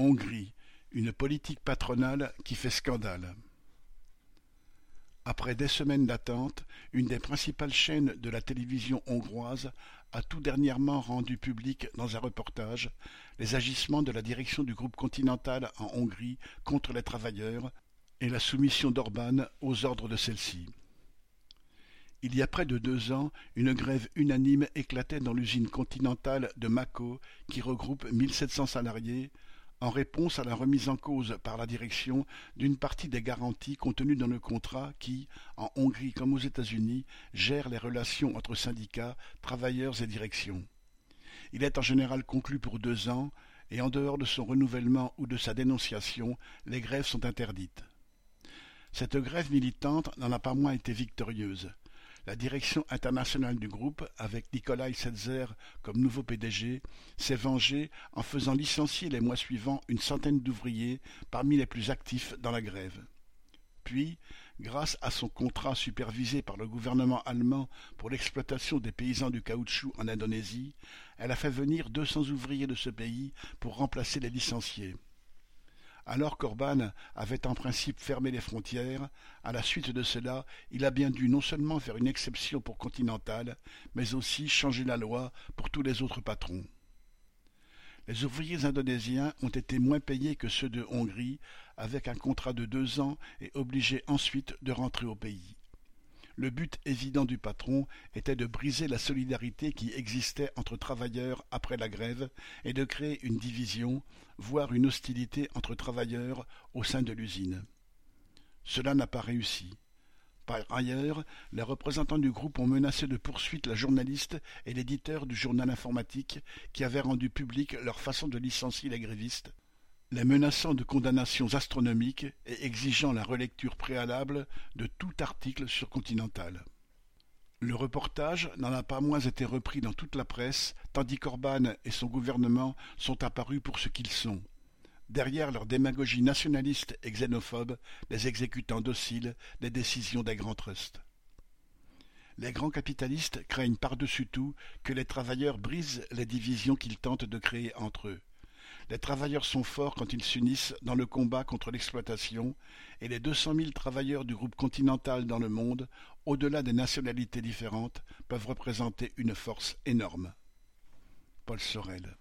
Hongrie, une politique patronale qui fait scandale. Après des semaines d'attente, une des principales chaînes de la télévision hongroise a tout dernièrement rendu public dans un reportage les agissements de la direction du groupe Continental en Hongrie contre les travailleurs et la soumission d'Orban aux ordres de celle-ci. Il y a près de deux ans, une grève unanime éclatait dans l'usine continentale de Mako qui regroupe 1700 salariés, en réponse à la remise en cause par la direction d'une partie des garanties contenues dans le contrat qui, en Hongrie comme aux États-Unis, gère les relations entre syndicats, travailleurs et direction. Il est en général conclu pour deux ans, et en dehors de son renouvellement ou de sa dénonciation, les grèves sont interdites. Cette grève militante n'en a pas moins été victorieuse. La direction internationale du groupe, avec Nikolai Setzer comme nouveau PDG, s'est vengée en faisant licencier les mois suivants une centaine d'ouvriers parmi les plus actifs dans la grève. Puis, grâce à son contrat supervisé par le gouvernement allemand pour l'exploitation des paysans du caoutchouc en Indonésie, elle a fait venir deux cents ouvriers de ce pays pour remplacer les licenciés. Alors qu'Orban avait en principe fermé les frontières, à la suite de cela, il a bien dû non seulement faire une exception pour Continental, mais aussi changer la loi pour tous les autres patrons. Les ouvriers indonésiens ont été moins payés que ceux de Hongrie, avec un contrat de deux ans et obligés ensuite de rentrer au pays. Le but évident du patron était de briser la solidarité qui existait entre travailleurs après la grève et de créer une division, voire une hostilité entre travailleurs au sein de l'usine. Cela n'a pas réussi. Par ailleurs, les représentants du groupe ont menacé de poursuite la journaliste et l'éditeur du journal informatique qui avaient rendu publique leur façon de licencier les grévistes, les menaçant de condamnations astronomiques et exigeant la relecture préalable de tout article sur Continental. Le reportage n'en a pas moins été repris dans toute la presse, tandis qu'Orban et son gouvernement sont apparus pour ce qu'ils sont. Derrière leur démagogie nationaliste et xénophobe, les exécutants dociles des décisions des grands trusts. Les grands capitalistes craignent par-dessus tout que les travailleurs brisent les divisions qu'ils tentent de créer entre eux. Les travailleurs sont forts quand ils s'unissent dans le combat contre l'exploitation, et les deux cent mille travailleurs du groupe continental dans le monde, au-delà des nationalités différentes, peuvent représenter une force énorme. Paul Sorel